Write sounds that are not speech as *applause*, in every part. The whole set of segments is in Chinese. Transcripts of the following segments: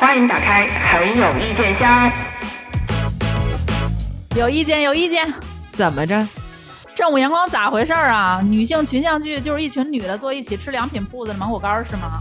欢迎打开很有意见箱。有意见，有意见。怎么着？正午阳光咋回事儿啊？女性群像剧就是一群女的坐一起吃良品铺子的芒果干儿是吗？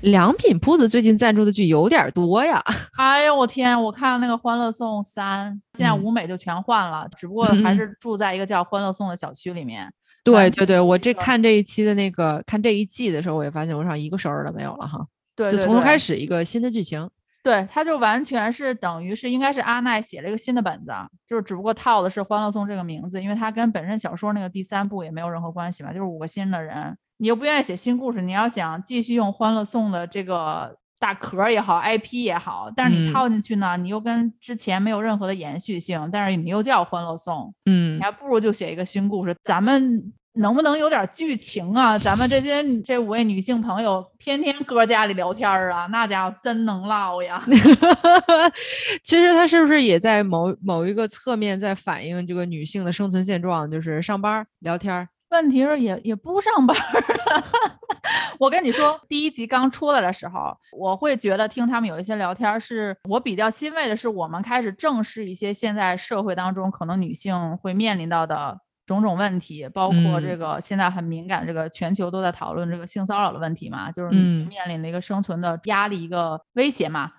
良品铺子最近赞助的剧有点多呀。哎呦我天！我看那个《欢乐颂三》，现在舞美就全换了，只不过还是住在一个叫欢乐颂的小区里面。对对对，我这看这一期的那个看这一季的时候，我也发现我上一个熟人都没有了哈。对，就从头开始一个新的剧情。对，他就完全是等于是应该是阿奈写了一个新的本子，就是只不过套的是《欢乐颂》这个名字，因为它跟本身小说那个第三部也没有任何关系嘛，就是五个新的人，你又不愿意写新故事，你要想继续用《欢乐颂》的这个大壳也好，IP 也好，但是你套进去呢，你又跟之前没有任何的延续性，但是你又叫《欢乐颂》，嗯，你还不如就写一个新故事，咱们。能不能有点剧情啊？咱们这些这五位女性朋友天天搁家里聊天啊，那家伙真能唠呀。*laughs* 其实他是不是也在某某一个侧面在反映这个女性的生存现状？就是上班聊天。问题是也也不上班。*laughs* 我跟你说，第一集刚出来的时候，我会觉得听他们有一些聊天，是我比较欣慰的，是我们开始正视一些现在社会当中可能女性会面临到的。种种问题，包括这个现在很敏感，这个全球都在讨论这个性骚扰的问题嘛，就是面临的一个生存的压力、一个威胁嘛。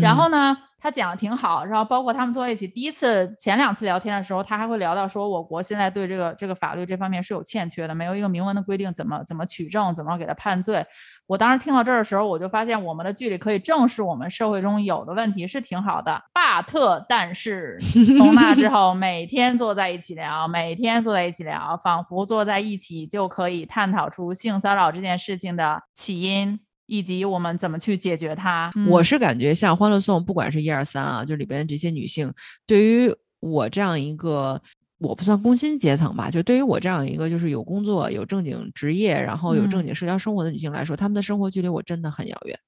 然后呢，他讲的挺好，然后包括他们坐在一起第一次、前两次聊天的时候，他还会聊到说，我国现在对这个这个法律这方面是有欠缺的，没有一个明文的规定，怎么怎么取证，怎么给他判罪。我当时听到这儿的时候，我就发现我们的剧里可以正视我们社会中有的问题是挺好的。but 但是 *laughs* 从那之后，每天坐在一起聊，每天坐在一起聊，仿佛坐在一起就可以探讨出性骚扰这件事情的起因。以及我们怎么去解决它？我是感觉像《欢乐颂》，不管是一二三啊，就里边这些女性，对于我这样一个我不算工薪阶层吧，就对于我这样一个就是有工作、有正经职业，然后有正经社交生活的女性来说，她们的生活距离我真的很遥远。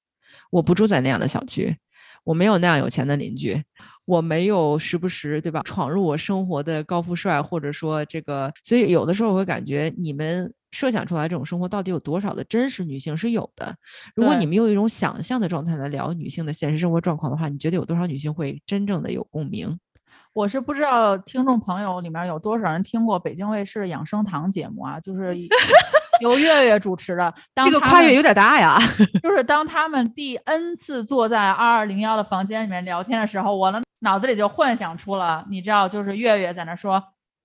我不住在那样的小区，我没有那样有钱的邻居，我没有时不时对吧闯入我生活的高富帅，或者说这个，所以有的时候我会感觉你们。设想出来这种生活到底有多少的真实女性是有的？如果你们用一种想象的状态来聊女性的现实生活状况的话，你觉得有多少女性会真正的有共鸣？我是不知道听众朋友里面有多少人听过北京卫视的养生堂节目啊，就是由月月主持的。这个跨越有点大呀。就是当他们第 N 次坐在二二零幺的房间里面聊天的时候，我的脑子里就幻想出了，你知道，就是月月在那说。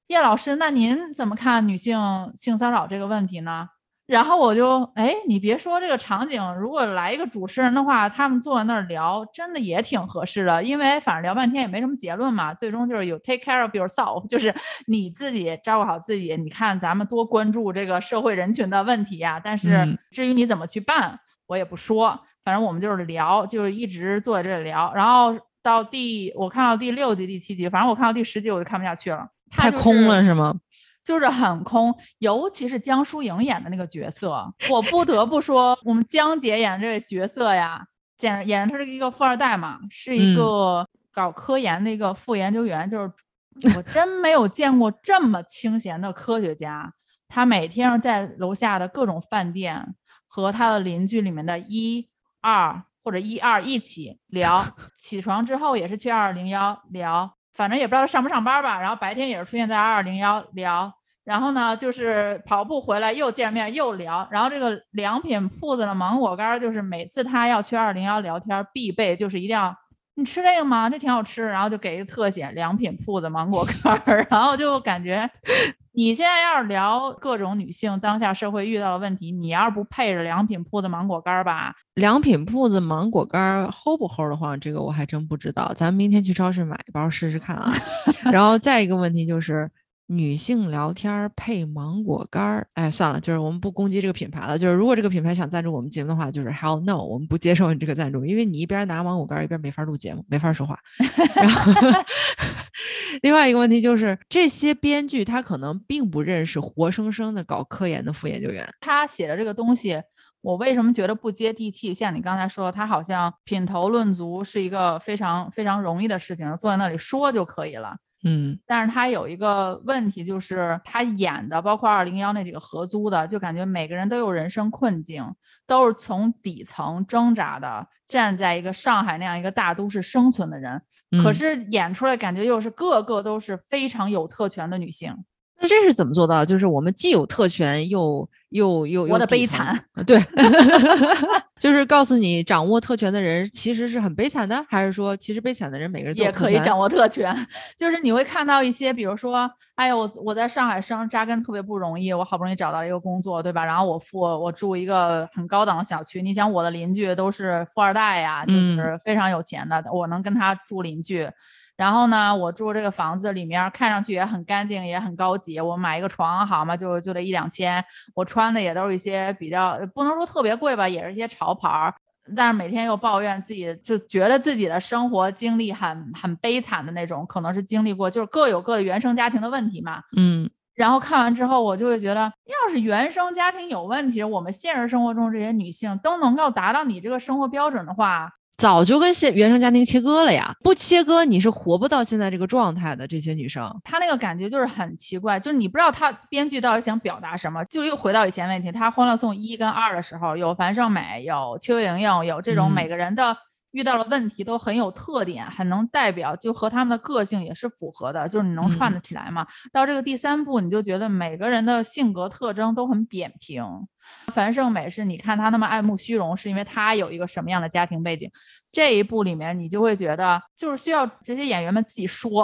叶老师，那您怎么看女性性骚扰这个问题呢？然后我就，哎，你别说这个场景，如果来一个主持人的话，他们坐在那儿聊，真的也挺合适的。因为反正聊半天也没什么结论嘛，最终就是有 take care of yourself，就是 *laughs* 你自己照顾好自己。你看咱们多关注这个社会人群的问题呀。但是至于你怎么去办，我也不说。反正我们就是聊，就是一直坐在这里聊。然后到第，我看到第六集、第七集，反正我看到第十集我就看不下去了。太空了是吗？就是很空，尤其是江疏影演的那个角色，我不得不说，我们江姐演这个角色呀，演演她是一个富二代嘛，是一个搞科研的一个副研究员，就是我真没有见过这么清闲的科学家。他每天在楼下的各种饭店和他的邻居里面的一二或者一二一起聊，起床之后也是去二二零幺聊。反正也不知道上不上班吧，然后白天也是出现在二二零幺聊，然后呢就是跑步回来又见面又聊，然后这个良品铺子的芒果干就是每次他要去二零幺聊天必备，就是一定要你吃这个吗？这挺好吃，然后就给一个特写良品铺子芒果干，然后就感觉。你现在要是聊各种女性当下社会遇到的问题，你要是不配着良品铺子芒果干儿吧？良品铺子芒果干儿齁不齁的慌？这个我还真不知道，咱们明天去超市买一包试试看啊。*laughs* 然后再一个问题就是。女性聊天配芒果干儿，哎，算了，就是我们不攻击这个品牌了。就是如果这个品牌想赞助我们节目的话，就是 hell no，我们不接受你这个赞助，因为你一边拿芒果干一边没法录节目，没法说话。*laughs* 然后，*laughs* 另外一个问题就是，这些编剧他可能并不认识活生生的搞科研的副研究员。他写的这个东西，我为什么觉得不接地气？像你刚才说，他好像品头论足是一个非常非常容易的事情，坐在那里说就可以了。嗯。但是他有一个问题，就是他演的，包括二零幺那几个合租的，就感觉每个人都有人生困境，都是从底层挣扎的，站在一个上海那样一个大都市生存的人，可嗯。是演出来感觉又是个个都是非常有特权的女性，那这是怎么做到？就是我们既有特权，又又又又我的悲惨。呃 *laughs* 对，*laughs* 就是告诉你，掌握特权的人其实是很悲惨的，还是说其实悲惨的人每个人都也可以掌握特权，就是你会看到一些，比如说，哎呀，我我在上海生扎根特别不容易，我好不容易找到一个工作，对吧？然后我付我住一个很高档的小区，你想我的邻居都是富二代呀，就嗯是非常有钱的，我能跟他住邻居。然后呢，我住这个房子里面看上去也很干净，也很高级。我买一个床好嘛，就就得一两千。我穿的也都是一些比较不能说特别贵吧，也是一些潮牌儿。但是每天又抱怨自己，就觉得自己的生活经历很很悲惨的那种，可能是经历过，就是各有各的原生家庭的问题嘛。嗯然后看完之后，我就会觉得，要是原生家庭有问题，我们现实生活中这些女性都能够达到你这个生活标准的话，早就跟现原生家庭切割了呀，不切割你是活不到现在这个状态的。这些女生，她那个感觉就是很奇怪，就是你不知道她编剧到底想表达什么。就又回到以前问题，她《欢乐颂》一跟二的时候，有樊胜美，有邱莹莹，有这种嗯每个人的遇到了问题都很有特点，很能代表，就和他们的个性也是符合的，就是你能串嗯得起来嘛。到这个第三步，你就觉得每个人的性格特征都很扁平。樊胜美是你看她那么爱慕虚荣，是因为她有一个什么样的家庭背景？这一部里面你就会觉得，就是需要这些演员们自己说，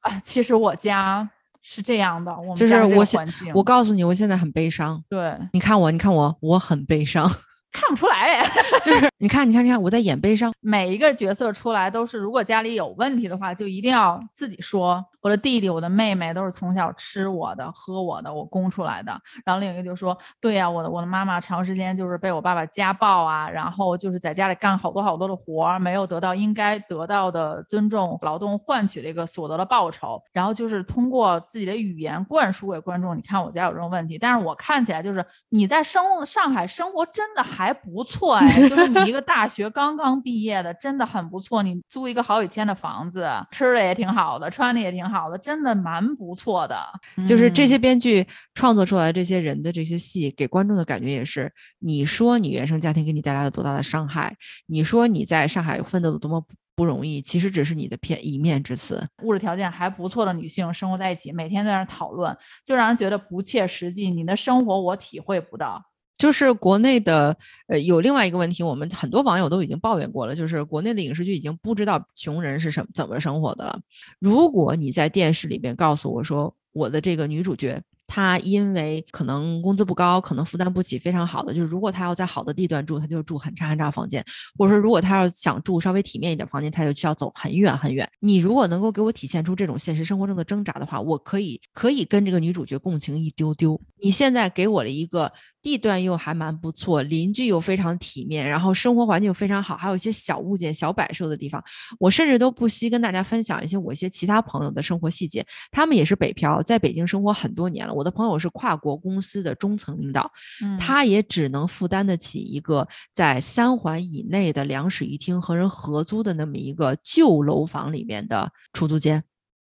啊，其实我家是这样的，我们就是我现我告诉你，我现在很悲伤。对你看我，你看我，我很悲伤。看不出来哎。*laughs* 就是你看，你看，你看，我在演悲伤。每一个角色出来都是，如果家里有问题的话，就一定要自己说。我的弟弟、我的妹妹都是从小吃我的、喝我的，我供出来的。然后另一个就说：“对呀、我的我的妈妈长时间就是被我爸爸家暴啊，然后就是在家里干好多好多的活儿，没有得到应该得到的尊重，劳动换取的一个所得的报酬。然后就是通过自己的语言灌输给观众，你看我家有这种问题，但是我看起来就是你在生上海生活真的还不错哎，就是你一个大学刚刚毕业的，真的很不错。你租一个好几千的房子，吃的也挺好的，穿的也挺好的，真的蛮不错的。就是这些嗯编剧创作出来的这些人的这些戏，给观众的感觉也是：你说你原生家庭给你带来了多大的伤害，你说你在上海奋斗的多么不不容易，其实只是你的片一面之词。物质条件还不错的女性生活在一起，每天在那儿讨论，就让人觉得不切实际。你的生活我体会不到。就是国内的，呃，有另外一个问题，我们很多网友都已经抱怨过了，就是国内的影视剧已经不知道穷人是什么怎么生活的了。如果你在电视里边告诉我说，我的这个女主角。她因为可能工资不高，可能负担不起非常好的，就是如果她要在好的地段住，她就住很差很差房间，或者说如果她要想住稍微体面一点房间，她就需要走很远很远。你如果能够给我体现出这种现实生活中的挣扎的话，我可以可以跟这个女主角共情一丢丢。你现在给我了一个地段又还蛮不错，邻居又非常体面，然后生活环境又非常好，还有一些小物件、小摆设的地方，我甚至都不惜跟大家分享一些我一些其他朋友的生活细节。他们也是北漂，在北京生活很多年了。我的朋友是跨国公司的中层领导，嗯，他也只能负担得起一个在三环以内的两室一厅和人合租的那么一个旧楼房里面的出租间。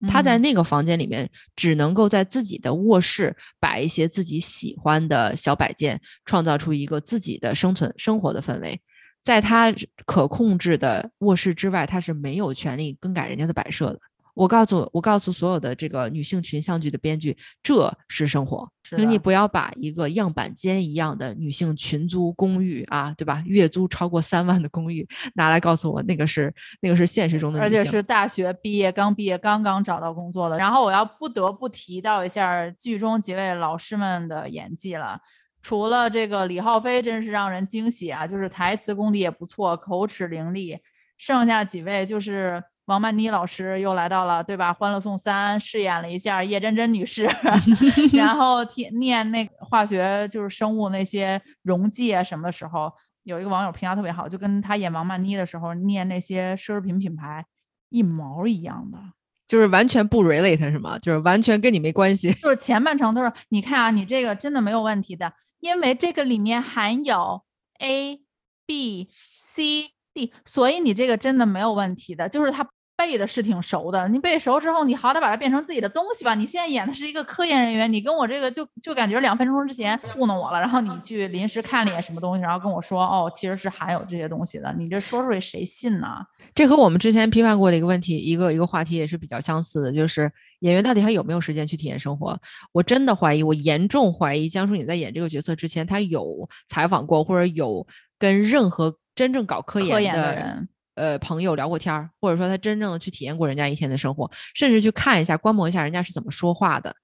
他在嗯那个房间里面，只能够在自己的卧室摆一些自己喜欢的小摆件，创造出一个自己的生存生活的氛围。在他可控制的卧室之外，他是没有权利更改人家的摆设的。我告诉我告诉所有的这个女性群像剧的编剧，这是生活，是请你不要把一个样板间一样的女性群租公寓啊，对吧？月租超过三万的公寓拿来告诉我，那个是那个是现实中的而。且是大学毕业刚毕业刚刚找到工作的。然后我要不得不提到一下剧中几位老师们的演技了。除了这个李浩飞，真是让人惊喜啊！就是台词功底也不错，口齿伶俐。剩下几位就是王曼妮老师又来到了，对吧？《欢乐颂三》饰演了一下叶真真女士，*laughs* 然后听念那化学就是生物那些溶剂啊什么的时候，有一个网友评价特别好，就跟他演王曼妮的时候念那些奢侈品品牌一毛一样的。就是完全不 relate 是吗？就是完全跟你没关系。*laughs* 就是前半程都是你看啊，你这个真的没有问题的，因为这个里面含有 A、B、C、D，所以你这个真的没有问题的。就是他背的是挺熟的，你背熟之后，你好歹把它变成自己的东西吧。你现在演的是一个科研人员，你跟我这个就就感觉两分钟之前糊弄我了，然后你去临时看了一眼什么东西，然后跟我说哦，其实是含有这些东西的，你这说出来谁信呢？这和我们之前批判过的一个问题，一个一个话题也是比较相似的，就是演员到底还有没有时间去体验生活？我真的怀疑，我严重怀疑江疏影在演这个角色之前，他有采访过或者有跟任何真正搞科科研的人。呃，朋友聊过天儿，或者说他真正的去体验过人家一天的生活，甚至去看一下、观摩一下人家是怎么说话的。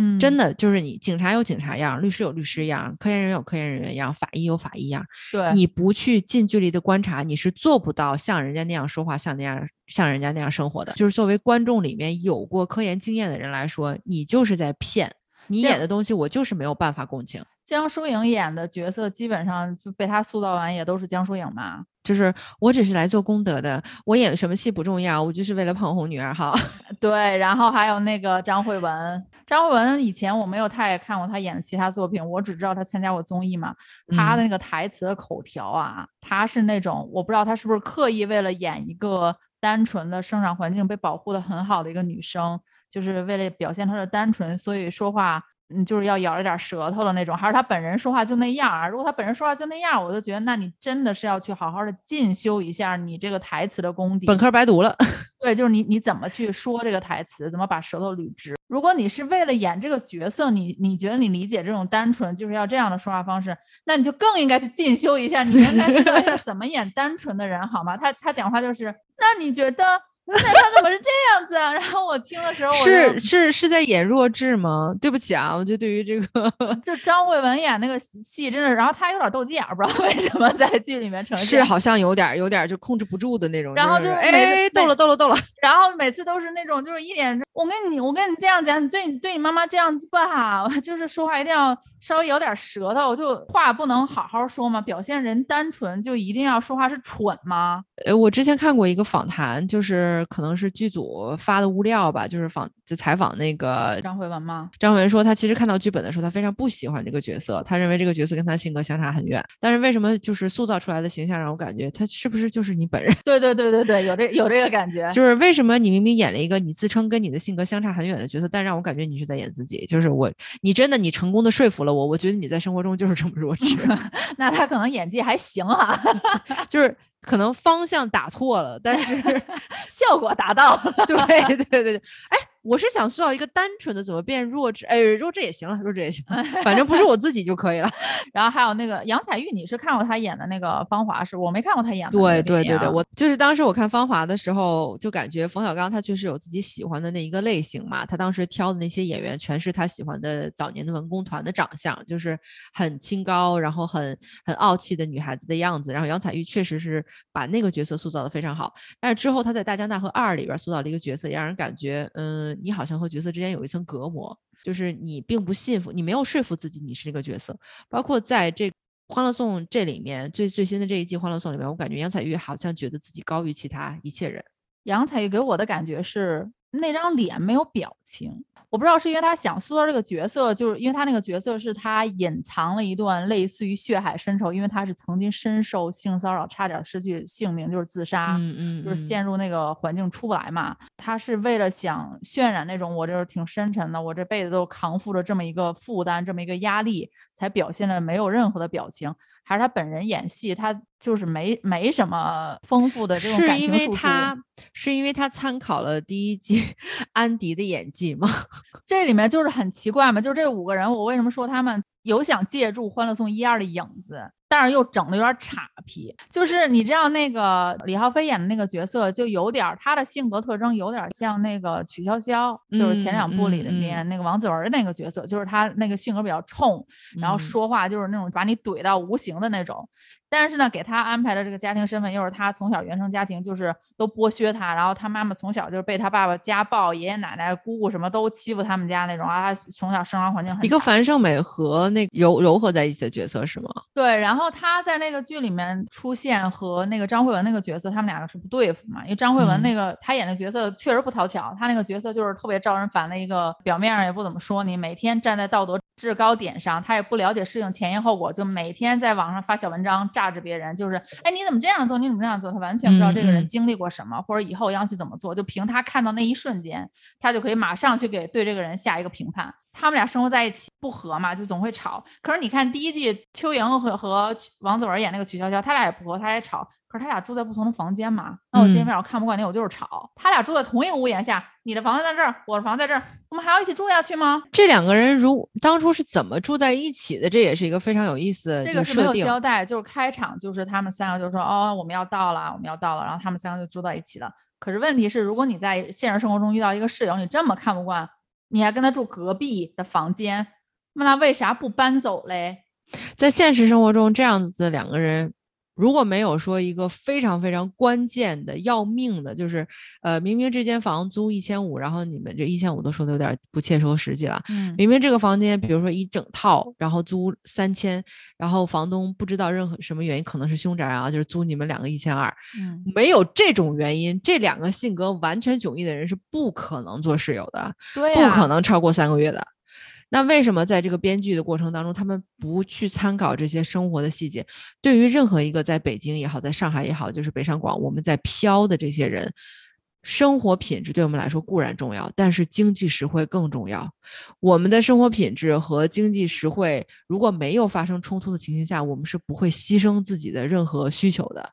嗯，真的就是你，警察有警察样，律师有律师样，科研人员有科研人员样，法医有法医样。对，你不去近距离的观察，你是做不到像人家那样说话，像那样像人家那样生活的。就是作为观众里面有过科研经验的人来说，你就是在骗。你演的东西，我就是没有办法共情。江疏影演的角色基本上就被他塑造完，也都是江疏影嘛。就是我只是来做功德的，我演什么戏不重要，我就是为了捧红女二号。*laughs* 对，然后还有那个张慧雯，张慧雯以前我没有太看过她演的其他作品，我只知道她参加过综艺嘛。她的那个台词的口条啊，她是那种我不知道她是不是刻意为了演一个单纯的生长环境被保护的很好的一个女生。就是为了表现他的单纯，所以说话，嗯，就是要咬着点舌头的那种，还是他本人说话就那样啊？如果他本人说话就那样，我就觉得，那你真的是要去好好的进修一下你这个台词的功底。本科白读了。*laughs* 对，就是你你怎么去说这个台词，怎么把舌头捋直？如果你是为了演这个角色，你你觉得你理解这种单纯就是要这样的说话方式，那你就更应该去进修一下，你应该知道要 *laughs* 怎么演单纯的人，好吗？他他讲话就是，那你觉得？那他怎么是这样子啊？*laughs* 然后我听的时候，是是是在演弱智吗？对不起啊，我就对于这个，*laughs* 就张慧雯演那个戏真的，然后她有点斗鸡眼，不知道为什么在剧里面呈现，是好像有点有点就控制不住的那种。然后就是哎，逗了逗了逗了。然后每次都是那种就是一脸，我跟你我跟你这样讲，你对你对你妈妈这样不好，*laughs* 就是说话一定要稍微有点舌头，就话不能好好说吗？表现人单纯就一定要说话是蠢吗？呃，我之前看过一个访谈，就是。可能是剧组发的物料吧，就是访就采访那个张慧雯吗？张慧雯说，她其实看到剧本的时候，她非常不喜欢这个角色，她认为这个角色跟她性格相差很远。但是为什么就是塑造出来的形象让我感觉她是不是就是你本人？*laughs* 对对对对对，有这有这个感觉。就是为什么你明明演了一个你自称跟你的性格相差很远的角色，但让我感觉你是在演自己？就是我，你真的你成功的说服了我，我觉得你在生活中就是这么弱智。*laughs* 那他可能演技还行啊，*laughs* 就是。可能方向打错了，但是 *laughs* 效果达到。对对对对，哎。我是想塑造一个单纯的，怎么变弱智？哎，弱智也行了，弱智也行，*laughs* 反正不是我自己就可以了。*laughs* 然后还有那个杨采钰，你是看过她演的那个《芳华》是？我没看过她演的。对对对对，我就是当时我看《芳华》的时候，就感觉冯小刚他确实有自己喜欢的那一个类型嘛。他当时挑的那些演员，全是他喜欢的早年的文工团的长相，就是很清高，然后很很傲气的女孩子的样子。然后杨采钰确实是把那个角色塑造的非常好。但是之后他在《大江大河二》里边塑造了一个角色，也让人感觉，嗯。你好像和角色之间有一层隔膜，就是你并不信服，你没有说服自己你是这个角色。包括在这《欢乐颂》这里面最最新的这一季《欢乐颂》里面，我感觉杨采钰好像觉得自己高于其他一切人。杨采钰给我的感觉是那张脸没有表情。我不知道是因为他想塑造这个角色，就是因为他那个角色是他隐藏了一段类似于血海深仇，因为他是曾经深受性骚扰，差点失去性命，就是自杀，嗯嗯，就是陷入那个环境出不来嘛。他是为了想渲染那种我就是挺深沉的，我这辈子都扛负着这么一个负担，这么一个压力，才表现的没有任何的表情。还是他本人演戏，他就是没没什么丰富的这种感情是因为他是因为他参考了第一季 *laughs* 安迪的演技吗？*laughs* 这里面就是很奇怪嘛，就是这五个人，我为什么说他们有想借助《欢乐颂》一二的影子？但是又整的有点岔皮，就是你知道那个李浩飞演的那个角色，就有点他的性格特征有点像那个曲筱绡，就是前两部里面那个王子文那个角色，就是他那个性格比较冲，然后说话就是那种把你怼到无形的那种。但是呢，给他安排的这个家庭身份又是他从小原生家庭就是都剥削他，然后他妈妈从小就是被他爸爸家暴，爷爷奶奶、姑姑什么都欺负他们家那种啊。他从小生长环境很一个樊胜美和那柔柔合在一起的角色是吗？对，然后他在那个剧里面出现和那个张慧雯那个角色，他们两个是不对付嘛？因为张慧雯那个他演的角色确实不讨巧，他那个角色就是特别招人烦的一个，表面上也不怎么说你，每天站在道德制高点上，他也不了解事情前因后果，就每天在网上发小文章。榨着别人，就是哎你怎么这样做，你怎么这样做，他完全不知道这个人经历过什么，或者以后要去怎么做，就凭他看到那一瞬间，他就可以马上去给对这个人下一个评判。他们俩生活在一起不和嘛，就总会吵。可是你看第一季邱莹和和王子文演那个曲筱绡，他俩也不和，他也吵。可是他俩住在不同的房间嘛，那我见嗯面我看不惯你，我就是吵。他俩住在同一个屋檐下，你的房子在这儿，我的房子在这儿，我们还要一起住下去吗？这两个人如当初是怎么住在一起的？这也是一个非常有意思的这个是没有。交代，就是开场就是他们三个就说哦我们要到了，我们要到了，然后他们三个就住到一起了。可是问题是，如果你在现实生活中遇到一个室友，你这么看不惯，你还跟他住隔壁的房间，那为啥不搬走嘞？在现实生活中，这样子两个人，如果没有说一个非常非常关键的、要命的，就是呃，明明这间房租一千五，然后你们这一千五都说的有点不切合实际了。嗯明明这个房间，比如说一整套，然后租三千，然后房东不知道任何什么原因，可能是凶宅啊，就是租你们两个一千二，嗯，没有这种原因，这两个性格完全迥异的人是不可能做室友的。不可能超过三个月的。那为什么在这个编剧的过程当中，他们不去参考这些生活的细节？对于任何一个在北京也好，在上海也好，就是北上广我们在飘的这些人，生活品质对我们来说固然重要，但是经济实惠更重要。我们的生活品质和经济实惠如果没有发生冲突的情形下，我们是不会牺牲自己的任何需求的。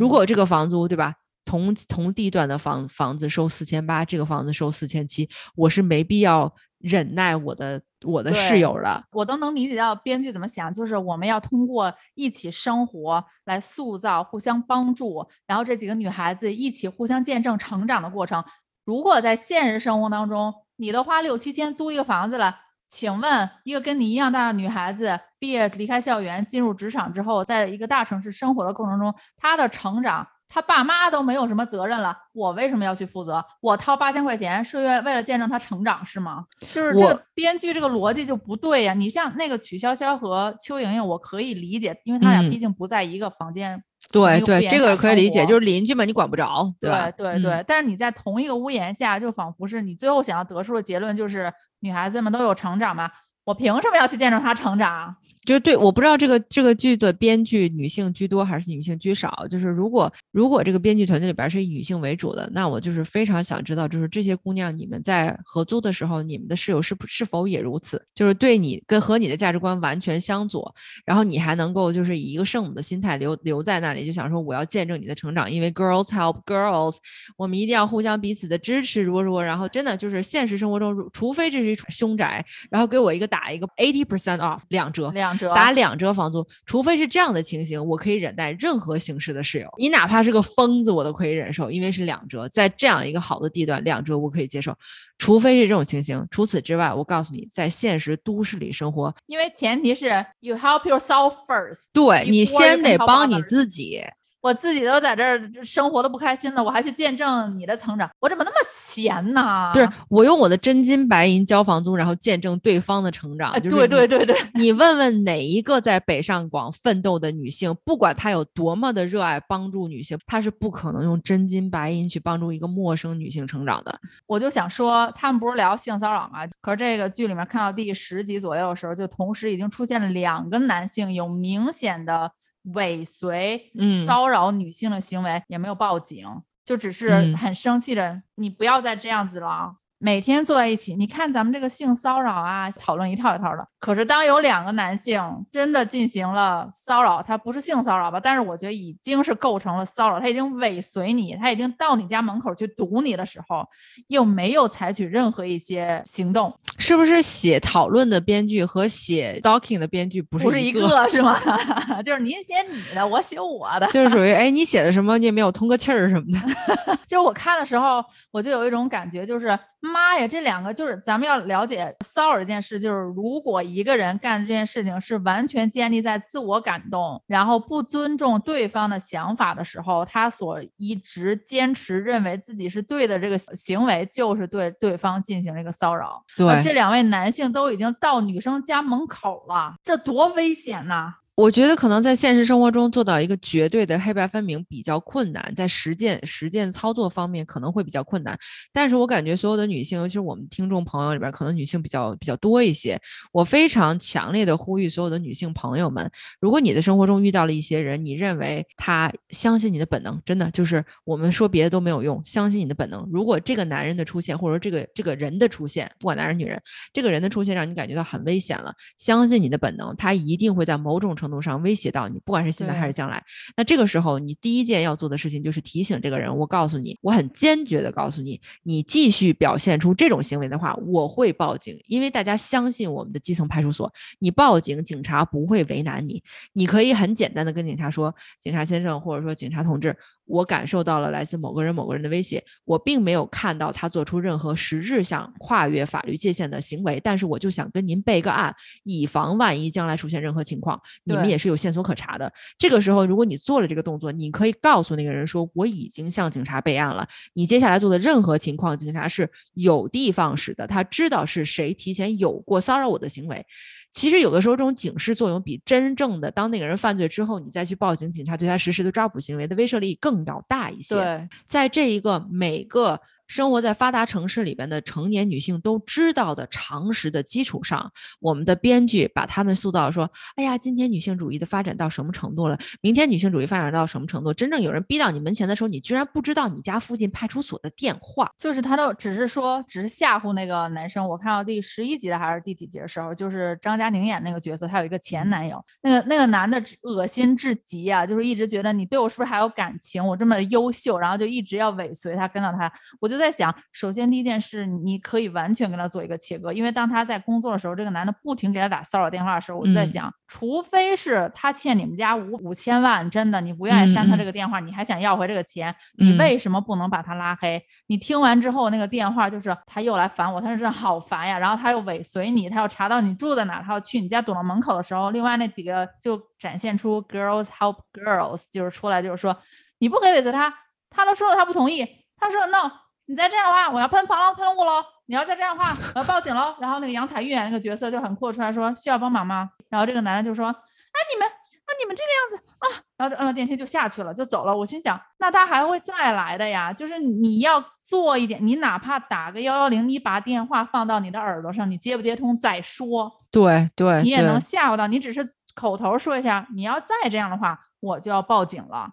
如嗯果这个房租对吧，同同地段的房房子收四千八，这个房子收四千七，我是没必要忍耐我的我的室友了。我都能理解到编剧怎么想，就是我们要通过一起生活来塑造、互相帮助，然后这几个女孩子一起互相见证成长的过程。如果在现实生活当中，你都花六七千租一个房子了，请问一个跟你一样大的女孩子毕业离开校园进入职场之后，在一个大城市生活的过程中，她的成长。她爸妈都没有什么责任了，我为什么要去负责？我掏八千块钱是为为了见证他成长是吗？就是这个编剧这个逻辑就不对呀、你像那个曲筱绡和邱莹莹，我可以理解，因为他俩嗯毕竟不在一个房间。同对对，这个可以理解，就是邻居嘛，你管不着，对吧？对对，嗯但是你在同一个屋檐下，就仿佛是你最后想要得出的结论就是女孩子们都有成长嘛，我凭什么要去见证她成长？就对，我不知道这个这个剧的编剧女性居多还是女性居少。就是如果如果这个编剧团队里边是以女性为主的，那我就是非常想知道，就是这些姑娘你们在合租的时候，你们的室友是是否也如此？就是对你跟和你的价值观完全相左，然后你还能够就是以一个圣母的心态留留在那里，就想说我要见证你的成长，因为 girls help girls，我们一定要互相彼此的支持，如果如果，然后真的就是现实生活中，除非这是一凶宅，然后给我一个打一个 eighty percent off 两折，两折打两折房租，除非是这样的情形，我可以忍耐任何形式的室友。你哪怕是个疯子，我都可以忍受，因为是两折，在这样一个好的地段，两折我可以接受。除非是这种情形，除此之外，我告诉你，在现实都市里生活，因为前提是 you help yourself first。对你先得帮你自己。我自己都在这儿生活的不开心了，我还去见证你的成长，我怎么那么闲呢？就是我用我的真金白银交房租，然后见证对方的成长。哎，就是对对对对，你问问哪一个在北上广奋斗的女性，不管她有多么的热爱帮助女性，她是不可能用真金白银去帮助一个陌生女性成长的。我就想说，他们不是聊性骚扰吗？可是这个剧里面看到第十集左右的时候，就同时已经出现了两个男性有明显的尾随、嗯。骚扰女性的行为，也没有报警，就只是嗯。很生气的，你不要再这样子了。每天坐在一起，你看咱们这个性骚扰啊，讨论一套一套的。可是当有两个男性真的进行了骚扰，他不是性骚扰吧？但是我觉得已经是构成了骚扰，他已经尾随你，他已经到你家门口去堵你的时候，又没有采取任何一些行动，是不是写讨论的编剧和写 docking 的编剧不是不是一？个是吗？*laughs* 就是您写你的，我写我的。就是属于 *laughs* 哎，你写的什么你也没有通个气儿什么的。*laughs* 就是我看的时候，我就有一种感觉，就是妈呀，这两个就是咱们要了解骚扰这件事，就是如果一个人干这件事情是完全建立在自我感动，然后不尊重对方的想法的时候，他所一直坚持认为自己是对的这个行为，就是对对方进行了一个骚扰。对这，两位男性都已经到女生家门口了，这多危险呐！我觉得可能在现实生活中做到一个绝对的黑白分明比较困难，在实践实践操作方面可能会比较困难。但是我感觉所有的女性，尤其是我们听众朋友里边，可能女性比较比较多一些。我非常强烈的呼吁所有的女性朋友们，如果你的生活中遇到了一些人，你认为他相信你的本能，真的就是我们说别的都没有用，相信你的本能。如果这个男人的出现，或者说这个这个人的出现，不管男人女人，这个人的出现让你感觉到很危险了，相信你的本能，他一定会在某种程。程度上威胁到你，不管是现在还是将来。那这个时候，你第一件要做的事情就是提醒这个人。我告诉你，我很坚决的告诉你，你继续表现出这种行为的话，我会报警。因为大家相信我们的基层派出所，你报警，警察不会为难你。你可以很简单的跟警察说：“警察先生，或者说警察同志。”我感受到了来自某个人、某个人的威胁，我并没有看到他做出任何实质上跨越法律界限的行为，但是我就想跟您备个案，以防万一将来出现任何情况，你们也是有线索可查的。这个时候，如果你做了这个动作，你可以告诉那个人说，我已经向警察备案了。你接下来做的任何情况，警察是有的放矢的，他知道是谁提前有过骚扰我的行为。其实有的时候，这种警示作用比真正的当那个人犯罪之后，你再去报警，警察对他实施的抓捕行为的威慑力更要大一些。对，在这一个每个。生活在发达城市里边的成年女性都知道的常识的基础上，我们的编剧把她们塑造说：“哎呀，今天女性主义的发展到什么程度了？明天女性主义发展到什么程度？真正有人逼到你门前的时候，你居然不知道你家附近派出所的电话。”就是他都只是说，只是吓唬那个男生。我看到第十一集的还是第几集的时候，就是张嘉宁演那个角色，他有一个前男友，那个那个男的恶心至极啊，就是一直觉得你对我是不是还有感情？我这么优秀，然后就一直要尾随他，跟到他，我就。在想，首先第一件事，你可以完全跟他做一个切割，因为当他在工作的时候，这个男的不停给他打骚扰电话的时候，我就在想，除非是他欠你们家五五千万，真的，你不愿意删他这个电话，你还想要回这个钱，你为什么不能把他拉黑？你听完之后，那个电话就是他又来烦我，他说好烦呀，然后他又尾随你，他要查到你住在哪，他要去你家堵到门口的时候，另外那几个就展现出 girls help girls，就是出来就是说，你不可以尾随他，他都说了他不同意，他说 no。你再这样的话，我要喷防狼，喷雾喽！你要再这样的话，我要报警喽！然后那个杨采钰演那个角色就很阔，出来说需要帮忙吗？然后这个男的就说：啊，你们啊，你们这个样子啊！然后就摁了电梯就下去了，就走了。我心想，那他还会再来的呀？就是你要做一点，你哪怕打个幺幺零，你把电话放到你的耳朵上，你接不接通再说。对对，你也能吓唬到。你只是口头说一下，你要再这样的话，我就要报警了。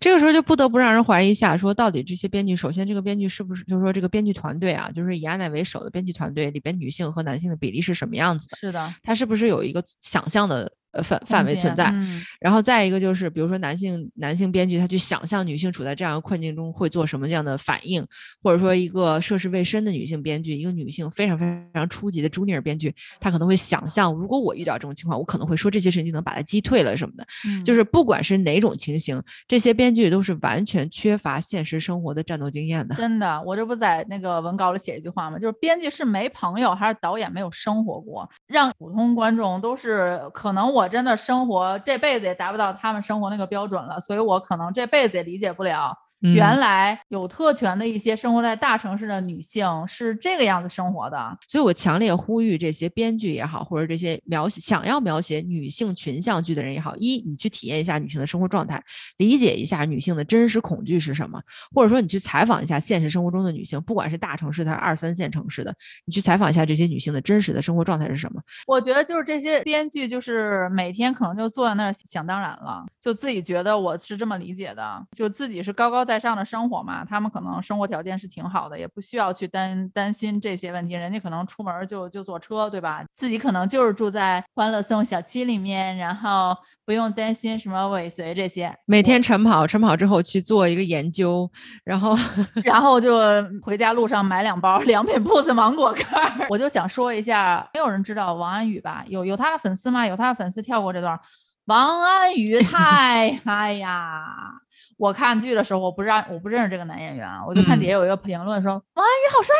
这个时候就不得不让人怀疑一下，说到底这些编剧，首先这个编剧是不是就是说这个编剧团队啊，就是以阿奈为首的编剧团队里边女性和男性的比例是什么样子的？是的，他是不是有一个想象的？呃范范围存在，然后再一个就是，比如说男性男性编剧他去想象女性处在这样的困境中会做什么样的反应，或者说一个涉世未深的女性编剧，一个女性非常非常初级的 junior 编剧，他可能会想象，如果我遇到这种情况，我可能会说这些事情就能把他击退了什么的。嗯就是不管是哪种情形，这些编剧都是完全缺乏现实生活的战斗经验的。真的，我这不在那个文稿里写一句话吗？就是编剧是没朋友还是导演没有生活过，让普通观众都是可能。我我真的生活这辈子也达不到他们生活那个标准了，所以我可能这辈子也理解不了。原来有特权的一些生活在大城市的女性是这个样子生活的，所以我强烈呼吁这些编剧也好，或者这些描写想要描写女性群像剧的人也好，一你去体验一下女性的生活状态，理解一下女性的真实恐惧是什么，或者说你去采访一下现实生活中的女性，不管是大城市还是二三线城市的，你去采访一下这些女性的真实的生活状态是什么？我觉得就是这些编剧就是每天可能就坐在那儿想当然了，就自己觉得我是这么理解的，就自己是高高。在上的生活嘛，他们可能生活条件是挺好的，也不需要去担担心这些问题。人家可能出门就就坐车，对吧？自己可能就是住在欢乐颂小区里面，然后不用担心什么尾随这些。每天晨跑，晨跑之后去做一个研究，然后 *laughs* 然后就回家路上买两包良品铺子芒果干。*laughs* 我就想说一下，没有人知道王安宇吧？有有他的粉丝吗？有他的粉丝跳过这段。王安宇太哎呀！我看剧的时候，我不知道我不认识这个男演员，我就看底下有一个评论说王安宇好帅，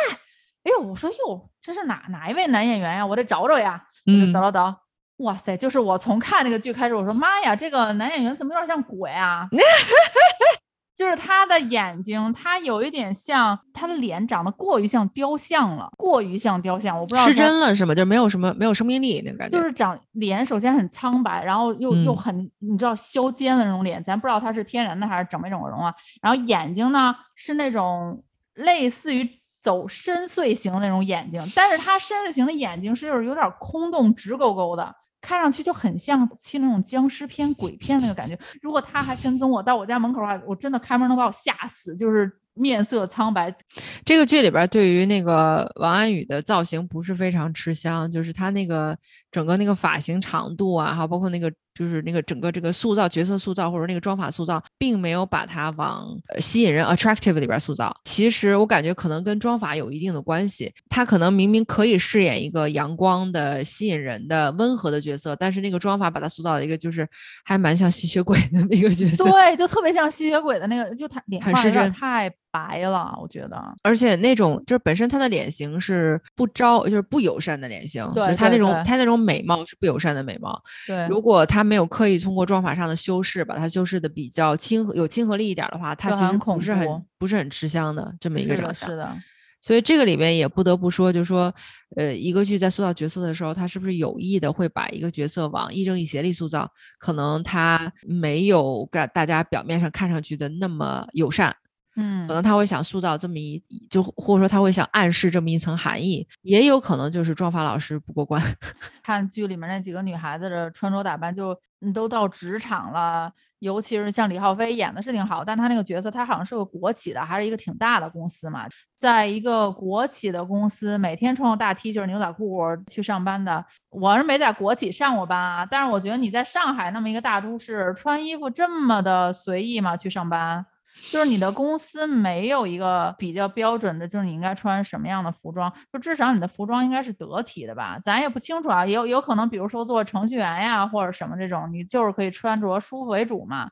哎呦，我说哟，这是哪哪一位男演员呀？我得找找呀。嗯，等了等，哇塞，就是我从看那个剧开始，我说妈呀，这个男演员怎么有点像鬼啊？*laughs* 就是他的眼睛，他有一点像他的脸长得过于像雕像了，过于像雕像，我不知道失真了是吗？就没有什么没有生命力那个感觉。就是长脸首先很苍白，然后又又嗯很你知道削尖的那种脸，咱不知道他是天然的还是整没整过容啊。然后眼睛呢是那种类似于走深邃型的那种眼睛，但是他深邃型的眼睛是就是有点空洞直勾勾的。看上去就很像去那种僵尸片、鬼片那个感觉。如果他还跟踪我到我家门口的话，我真的开门能把我吓死，就是面色苍白。这个剧里边对于那个王安宇的造型不是非常吃香，就是他那个整个那个发型长度啊，还有包括那个就是那个整个这个塑造角色塑造或者那个妆法塑造，并没有把它往呃吸引人 attractive 里边塑造。其实我感觉可能跟妆法有一定的关系，他可能明明可以饰演一个阳光的、吸引人的、温和的角色，但是那个妆法把他塑造了一个就是还蛮像吸血鬼的那个角色。对，就特别像吸血鬼的那个，就他脸很失真太白了，我觉得。而且那种就是本身他的脸型是不招，就是不友善的脸型，就是他那种他那种美貌是不友善的美貌。对，如果他没有刻意通过妆法上的修饰，把它修饰的比较亲和有亲和力一点儿的话，他其实不是很怖不是很吃香的这么一个长相。是的，所以这个里面也不得不说，就是说，呃，一个剧在塑造角色的时候，他是不是有意的会把一个角色往亦正亦邪里塑造？可能他没有干大家表面上看上去的那么友善，嗯可能他会想塑造这么一，就或者说他会想暗示这么一层含义，也有可能就是妆发老师不过关。*laughs* 看剧里面那几个女孩子的穿着打扮就，你都到职场了，尤其是像李浩飞演的是挺好，但他那个角色他好像是个国企的，还是一个挺大的公司嘛，在一个国企的公司，每天穿着大 T 恤、牛仔裤去上班的，我是没在国企上过班啊，但是我觉得你在上海那么一个大都市，穿衣服这么的随意嘛？去上班？就是你的公司没有一个比较标准的，就是你应该穿什么样的服装，就至少你的服装应该是得体的吧？咱也不清楚啊，有有可能，比如说做程序员呀或者什么这种，你就是可以穿着舒服为主嘛。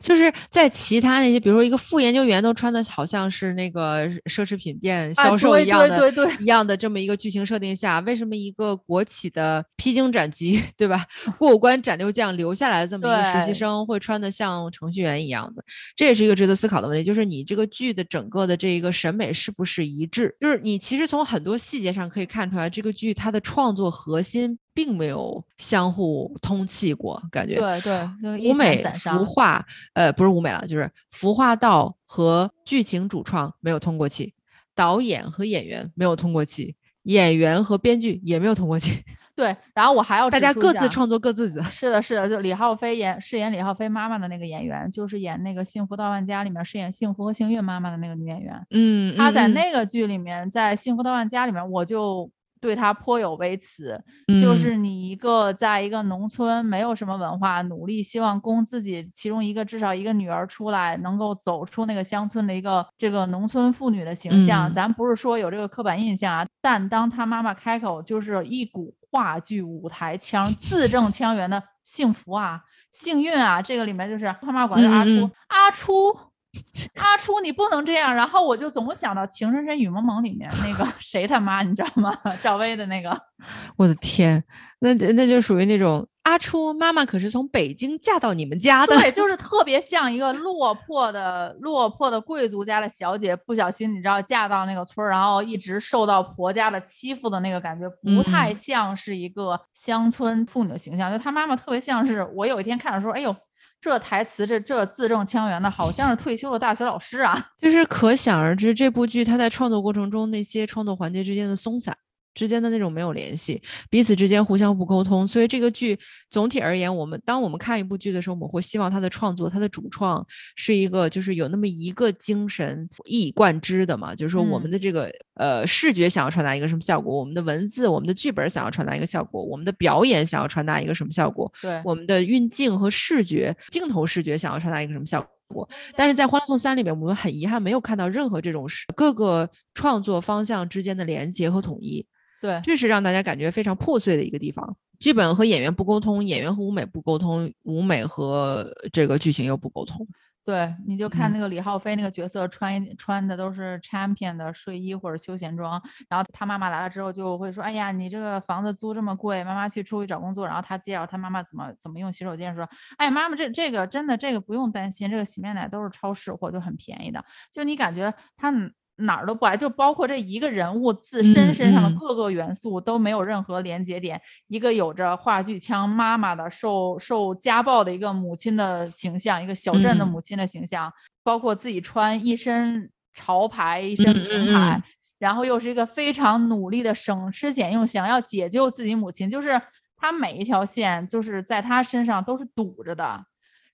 就是在其他那些，比如说一个副研究员都穿的好像是那个奢侈品店啊销售一样的、对对对一样的这么一个剧情设定下，为什么一个国企的披荆斩棘，*laughs* 对吧？*laughs* 过关斩六将留下来的这么一个实习生会穿的像程序员一样的？这也是一个值得思考的问题，就是你这个剧的整个的这一个审美是不是一致？就是你其实从很多细节上可以看出来，这个剧它的创作核心并没有相互通气过，感觉。对对，舞美、散伤服化，呃，不是舞美了，就是服化道和剧情主创没有通过气，导演和演员没有通过气，演员和编剧也没有通过气，*laughs* 对。然后我还要大家各自创作各自的。是的，是的，就李浩飞演饰演李浩飞妈妈的那个演员，就是演那个《幸福到万家》里面饰演幸福和幸运妈妈的那个女演员。嗯，她在嗯那个剧里面，在《幸福到万家》里面，我就对她颇有微词。就嗯是你一个在一个农村没有什么文化，努力希望供自己其中一个至少一个女儿出来，能够走出那个乡村的一个这个农村妇女的形象。嗯咱不是说有这个刻板印象啊，但当她妈妈开口就是一股话剧舞台腔，字正腔圆的幸福啊、幸运啊，这个里面就是他妈管这阿初，阿初。*laughs* 阿初，你不能这样。然后我就总想到《情深深雨蒙蒙》里面那个 *laughs* 谁他妈，你知道吗？赵薇的那个。*laughs* 我的天，那那就属于那种阿初妈妈可是从北京嫁到你们家的，对，就是特别像一个落魄的落魄的贵族家的小姐，不小心你知道嫁到那个村儿，然后一直受到婆家的欺负的那个感觉，不太嗯像是一个乡村妇女的形象。就她妈妈特别像是我有一天看的时候，哎呦，这台词这这字正腔圆的，好像是退休的大学老师啊。就是可想而知，这部剧它在创作过程中那些创作环节之间的松散。之间的那种没有联系，彼此之间互相不沟通，所以这个剧总体而言，我们当我们看一部剧的时候，我们会希望它的创作、它的主创是一个就是有那么一个精神一以贯之的嘛，就是说我们嗯。的这个、呃视觉想要传达一个什么效果，我们的文字、我们的剧本想要传达一个效果，我们的表演想要传达一个什么效果，对，我们的运镜和视觉镜头视觉想要传达一个什么效果。但是在《欢乐颂三》里面，我们很遗憾没有看到任何这种是各个创作方向之间的连接和统一，对，这是让大家感觉非常破碎的一个地方。剧本和演员不沟通，演员和舞美不沟通，舞美和这个剧情又不沟通。对，你就看嗯那个李浩飞那个角色穿一穿的都是 Champion 的睡衣或者休闲装，然后他妈妈来了之后就会说：“哎呀，你这个房子租这么贵，妈妈去出去找工作。”然后他介绍他妈妈怎么怎么用洗手间，说：“哎，妈妈这这个真的这个不用担心，这个洗面奶都是超市货，就很便宜的。”就你感觉他哪哪儿都不挨，就包括这一个人物自身嗯身上的嗯各个元素都没有任何连接点。一个有着话剧腔妈妈的受受家暴的一个母亲的形象，一个小镇的嗯母亲的形象，包括自己穿一身潮牌、一身名牌，嗯然后又是一个非常努力的省吃俭用，想要解救自己母亲，就是他每一条线就是在他身上都是堵着的。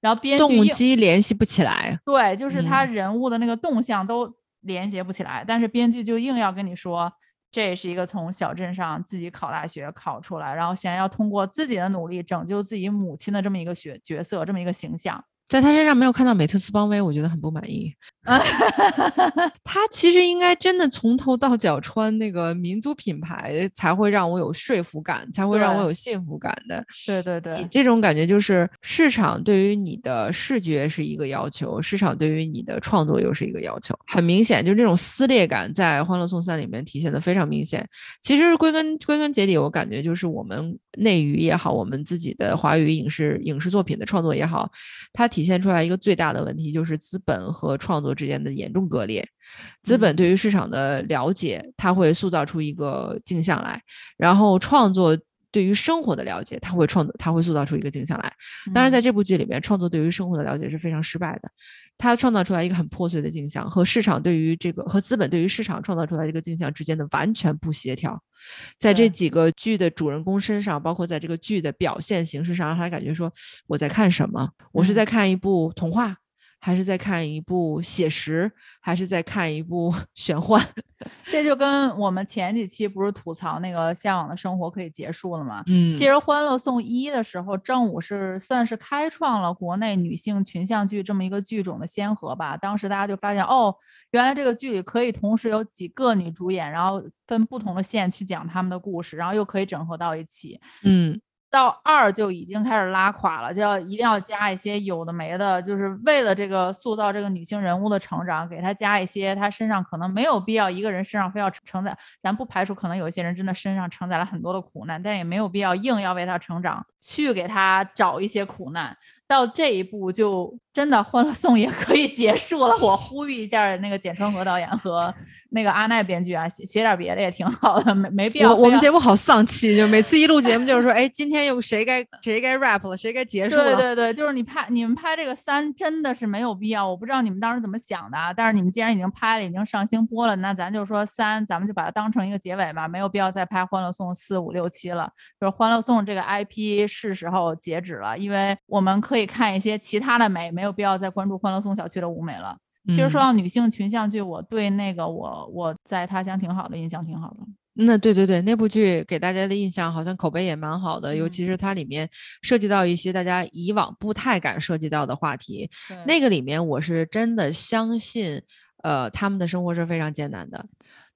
然后编剧动机联系不起来。对，就是他嗯人物的那个动向都连接不起来，但是编剧就硬要跟你说，这是一个从小镇上自己考大学考出来，然后想要通过自己的努力拯救自己母亲的这么一个角角色，这么一个形象。在他身上没有看到美特斯邦威，我觉得很不满意。*laughs* 他其实应该真的从头到脚穿那个民族品牌，才会让我有说服感，才会让我有幸福感的。对对你对，这种感觉就是市场对于你的视觉是一个要求，市场对于你的创作又是一个要求。很明显，就是这种撕裂感在《欢乐颂三》里面体现的非常明显。其实归根归根结底，我感觉就是我们内娱也好，我们自己的华语影视影视作品的创作也好，它体现出来一个最大的问题，就是资本和创作之间的严重割裂。资本嗯对于市场的了解，它会塑造出一个镜像来，然后创作对于生活的了解，他会创作，它会塑造出一个镜像来。当然，在嗯这部剧里面，创作对于生活的了解是非常失败的，他创造出来一个很破碎的镜像，和市场对于这个和资本对于市场创造出来这个镜像之间的完全不协调。在这几个剧的主人公身上，包括在这个剧的表现形式上，让他感觉说我在看什么？我是嗯在看一部童话，还是在看一部写实，还是在看一部 *laughs* 玄幻？*laughs* 这就跟我们前几期不是吐槽那个《向往的生活》可以结束了吗？嗯其实《欢乐颂一》的时候，正午是算是开创了国内女性群像剧这么一个剧种的先河吧。当时大家就发现，哦，原来这个剧里可以同时有几个女主演，然后分不同的线去讲她们的故事，然后又可以整合到一起。嗯到二就已经开始拉垮了，就要一定要加一些有的没的，就是为了这个塑造这个女性人物的成长，给她加一些她身上可能没有必要一个人身上非要承载，咱不排除可能有一些人真的身上承载了很多的苦难，但也没有必要硬要为她成长去给她找一些苦难。到这一步就真的《欢乐颂》也可以结束了。我呼吁一下那个简川河导演和那个阿奈编剧啊，写写点别的也挺好的，没没必要我我们节目好丧气，就每次一录节目就是说，哎，今天又谁该谁该 rap 了，谁该结束了？对对对，就是你拍你们拍这个三真的是没有必要，我不知道你们当时怎么想的啊。但是你们既然已经拍了，已经上星播了，那咱就说三，咱们就把它当成一个结尾吧，没有必要再拍《欢乐颂》四五六七了。就是《欢乐颂》这个 IP 是时候截止了，因为我们可以看一些其他的美，没有必要再关注《欢乐颂》小区的舞美了。其实说嗯到女性群像剧，我对那个我我在他乡挺好的印象挺好的。那对对对，那部剧给大家的印象好像口碑也蛮好的，尤其嗯是它里面涉及到一些大家以往不太敢涉及到的话题。那个里面我是真的相信，呃，他们的生活是非常艰难的。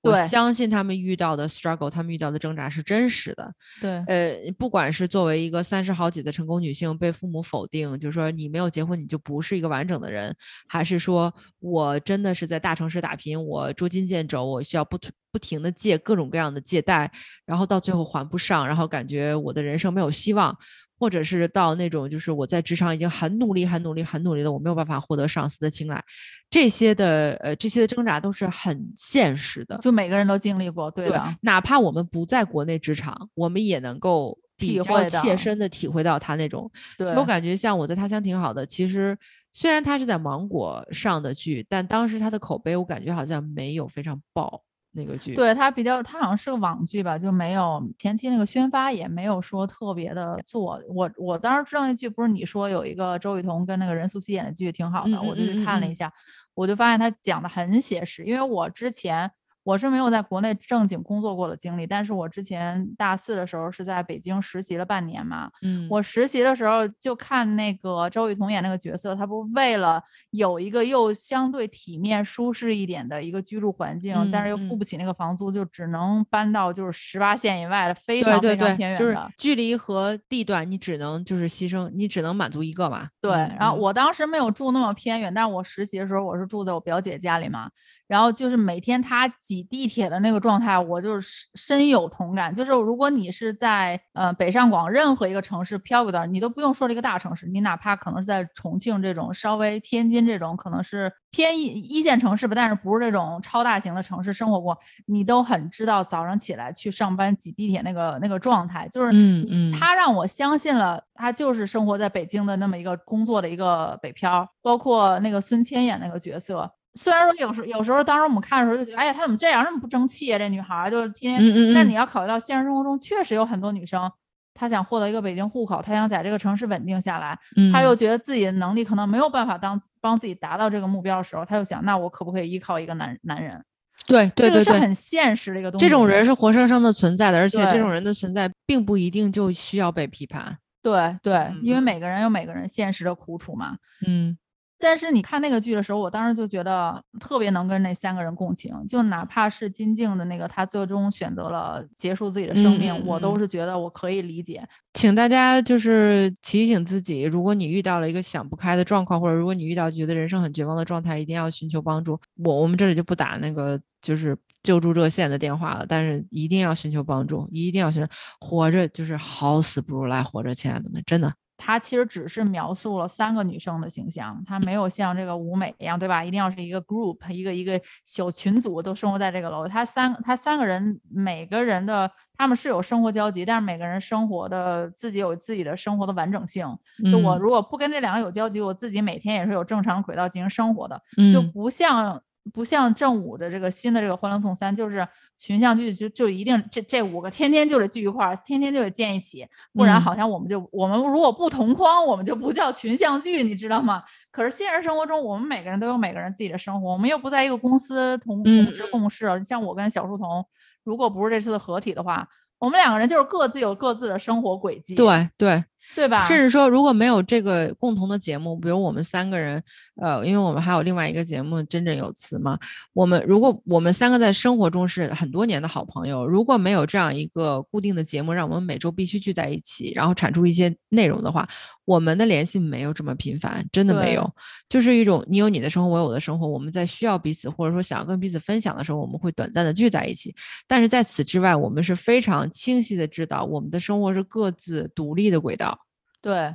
我相信他们遇到的 struggle，他们遇到的挣扎是真实的。对呃，不管是作为一个三十好几的成功女性被父母否定，就是说你没有结婚你就不是一个完整的人，还是说我真的是在大城市打拼，我捉襟见肘，我需要不停不停的借各种各样的借贷，然后到最后还不上，然后感觉我的人生没有希望。或者是到那种，就是我在职场已经很努力、很努力、很努力了，我没有办法获得上司的青睐，这些的呃这些的挣扎都是很现实的。就每个人都经历过，对对，，哪怕我们不在国内职场，我们也能够比较体会切身的体会到他那种。所以我感觉像我在他乡挺好的。其实虽然他是在芒果上的剧，但当时他的口碑我感觉好像没有非常爆那个剧。对它比较，它好像是个网剧吧，就没有前期那个宣发也没有说特别的做。我我当时知道那剧不是你说有一个周雨彤跟那个任素汐演的剧挺好的，嗯我就去看了一下，我就发现他讲的很写实。因为我之前我是没有在国内正经工作过的经历，但是我之前大四的时候是在北京实习了半年嘛。嗯，我实习的时候就看那个周雨彤演那个角色，她不为了有一个又相对体面、舒适一点的一个居住环境，但是又付嗯不起那个房租，就只能搬到就是十八线以外的非常非常偏，远就是的。距离和地段，你只能就是牺牲，你只能满足一个嘛。对，嗯然后嗯我当时没有住那么偏远，但是我实习的时候我是住在我表姐家里嘛，然后就是每天他挤地铁的那个状态，我就是深有同感。就是如果你是在呃北上广任何一个城市漂个段，你都不用说这个大城市，你哪怕可能是在重庆这种稍微天津这种可能是偏一一线城市吧，但是不是这种超大型的城市生活过，你都很知道早上起来去上班挤地铁那个那个状态，就是嗯嗯他让我相信了，他就是生活在北京的那么一个工作的一个北漂，包括那个孙千演那个角色。虽然说有时有时候，当时我们看的时候就觉得，哎呀，她怎么这样，这么不争气啊？这女孩就是天天。嗯嗯嗯但你要考虑到现实生活中，确实有很多女生，她想获得一个北京户口，她想在这个城市稳定下来，她又嗯觉得自己的能力可能没有办法当帮自己达到这个目标的时候，她就想，那我可不可以依靠一个男男人？对对对对，这个是很现实的一个东西。这种人是活生生的存在的，而且这种人的存在并不一定就需要被批判。对对，因为嗯每个人有每个人现实的苦楚嘛。嗯但是你看那个剧的时候，我当时就觉得特别能跟那三个人共情，就哪怕是金靖的那个，他最终选择了结束自己的生命，我都嗯是觉得我可以理解。请大家就是提醒自己，如果你遇到了一个想不开的状况，或者如果你遇到觉得人生很绝望的状态，一定要寻求帮助。我我们这里就不打那个就是救助热线的电话了，但是一定要寻求帮助，一定要寻求。活着就是好死不如赖活着，亲爱的们，真的。他其实只是描述了三个女生的形象，他没有像这个舞美一样，对吧？一定要是一个 group，一个一个小群组都生活在这个楼。他三他三个人，每个人的他们是有生活交集，但是每个人生活的自己有自己的生活的完整性。就我嗯如果不跟这两个有交集，我自己每天也是有正常轨道进行生活的。就嗯不像不像正午的这个新的这个《欢乐颂三》，就是群像剧就就一定这这五个天天就得聚一块儿，天天就得见一起，不然嗯好像我们就我们如果不同框，我们就不叫群像剧，你知道吗？可是现实生活中，我们每个人都有每个人自己的生活，我们又不在一个公司同嗯同时共事。像我跟小书童，如果不是这次的合体的话，我们两个人就是各自有各自的生活轨迹，对对，对吧？甚至说，如果没有这个共同的节目，比如我们三个人，呃，因为我们还有另外一个节目《真正有词》嘛，我们如果我们三个在生活中是很多年的好朋友，如果没有这样一个固定的节目，让我们每周必须聚在一起，然后产出一些内容的话，我们的联系没有这么频繁，真的没有，就是一种你有你的生活，我有我的生活，我们在需要彼此或者说想要跟彼此分享的时候，我们会短暂的聚在一起，但是在此之外，我们是非常清晰的知道我们的生活是各自独立的轨道。对，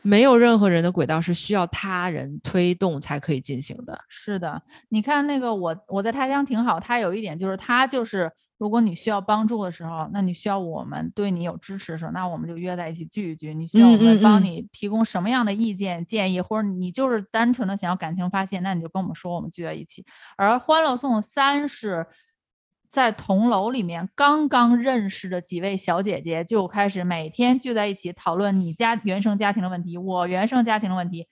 没有任何人的轨道是需要他人推动才可以进行的。是的，你看那个我我在他乡挺好，他有一点就是他就是，如果你需要帮助的时候，那你需要我们对你有支持的时候，那我们就约在一起聚一聚。你需要我们帮你提供什么样的意见建议，或者你就是单纯的想要感情发泄，那你就跟我们说，我们聚在一起。而《欢乐颂三》是。在同楼里面刚刚认识的几位小姐姐就开始每天聚在一起讨论你家原生家庭的问题，我原生家庭的问题，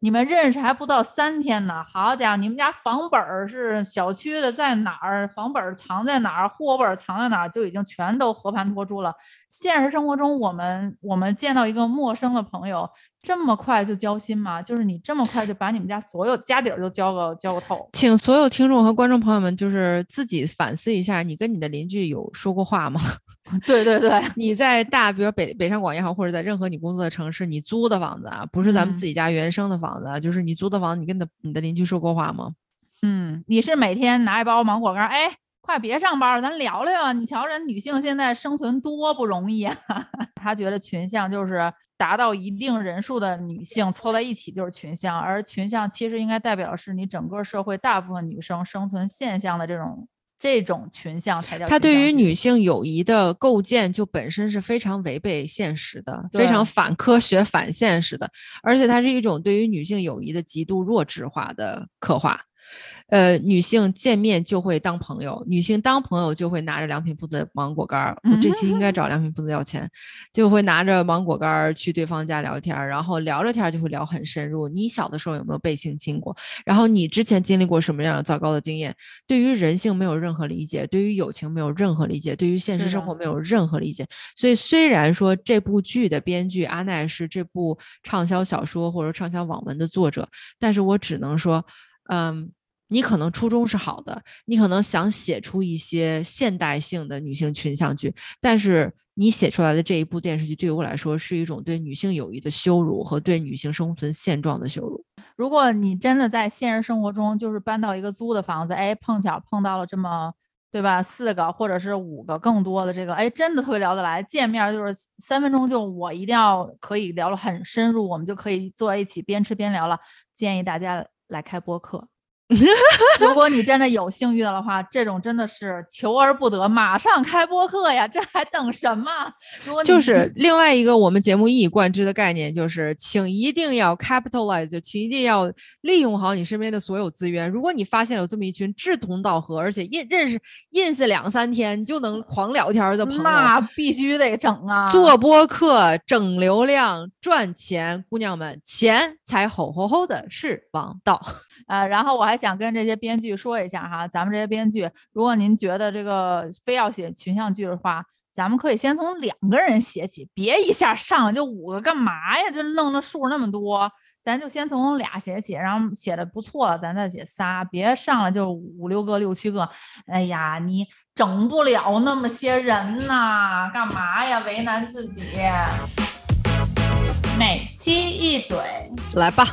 你们认识还不到三天呢，好家伙，你们家房本儿是小区的在哪儿？房本儿藏在哪儿？户口本藏在哪儿？就已经全都和盘托出了。现实生活中，我们我们见到一个陌生的朋友，这么快就交心吗？就是你这么快就把你们家所有家底儿都交个交个透？请所有听众和观众朋友们，就是自己反思一下，你跟你的邻居有说过话吗？*laughs* 对对对，*laughs* 你在大，比如北北上广也好，或者在任何你工作的城市，你租的房子啊，不是咱们嗯自己家原生的房子啊，就是你租的房子，你跟你的你的邻居说过话吗？嗯，你是每天拿一包芒果干儿，哎，快别上班了，咱聊聊啊！你瞧人女性现在生存多不容易啊！*laughs* 他觉得群像就是达到一定人数的女性凑在一起就是群像，而群像其实应该代表的是你整个社会大部分女生生存现象的这种这种群像才叫群像剧。它对于女性友谊的构建就本身是非常违背现实的，非常反科学、反现实的，而且它是一种对于女性友谊的极度弱智化的刻画。呃，女性见面就会当朋友，女性当朋友就会拿着良品铺子芒果干儿。我这期应该找良品铺子要钱，就会拿着芒果干儿去对方家聊天儿，然后聊着天儿就会聊很深入。你小的时候有没有被性侵过？然后你之前经历过什么样的糟糕的经验？对于人性没有任何理解，对于友情没有任何理解，对于现实生活没有任何理解。所以虽然说这部剧的编剧阿奈是这部畅销小说或者畅销网文的作者，但是我只能说，嗯。你可能初衷是好的，你可能想写出一些现代性的女性群像剧，但是你写出来的这一部电视剧对于我来说是一种对女性友谊的羞辱和对女性生存现状的羞辱。如果你真的在现实生活中就是搬到一个租的房子，哎，碰巧碰到了这么，对吧？四个或者是五个更多的这个，哎，真的特别聊得来，见面就是三分钟就我一定要可以聊得很深入，我们就可以坐在一起边吃边聊了。建议大家来开播课。*laughs* 如果你真的有幸遇到的话，这种真的是求而不得，马上开播课呀！这还等什么？如果就是另外一个我们节目一以贯之的概念，就是请一定要 capitalize，就请一定要利用好你身边的所有资源。如果你发现有这么一群志同道合，而且认认识 ins 两三天就能狂聊天儿的朋友，那必须得整啊！做播客整流量赚钱，姑娘们钱才吼吼吼的是王道。呃，然后我还想跟这些编剧说一下哈，咱们这些编剧，如果您觉得这个非要写群像剧的话，咱们可以先从两个人写起，别一下上来就五个，干嘛呀？就弄的数那么多，咱就先从俩写起，然后写的不错了，咱再写仨，别上来就五六个、六七个。哎呀，你整不了那么些人呐，干嘛呀？为难自己。每期一怼，来吧，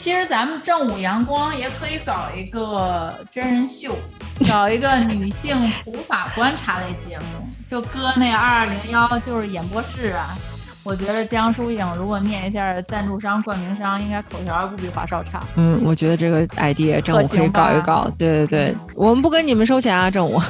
其实咱们正午阳光也可以搞一个真人秀，*laughs* 搞一个女性普法观察类节目，就搁那二二零幺就是演播室啊。我觉得江疏影如果念一下赞助商、冠名商，应该口条不比华少差。嗯，我觉得这个 idea 正午可以搞一搞。对对对，我们不跟你们收钱啊，正午。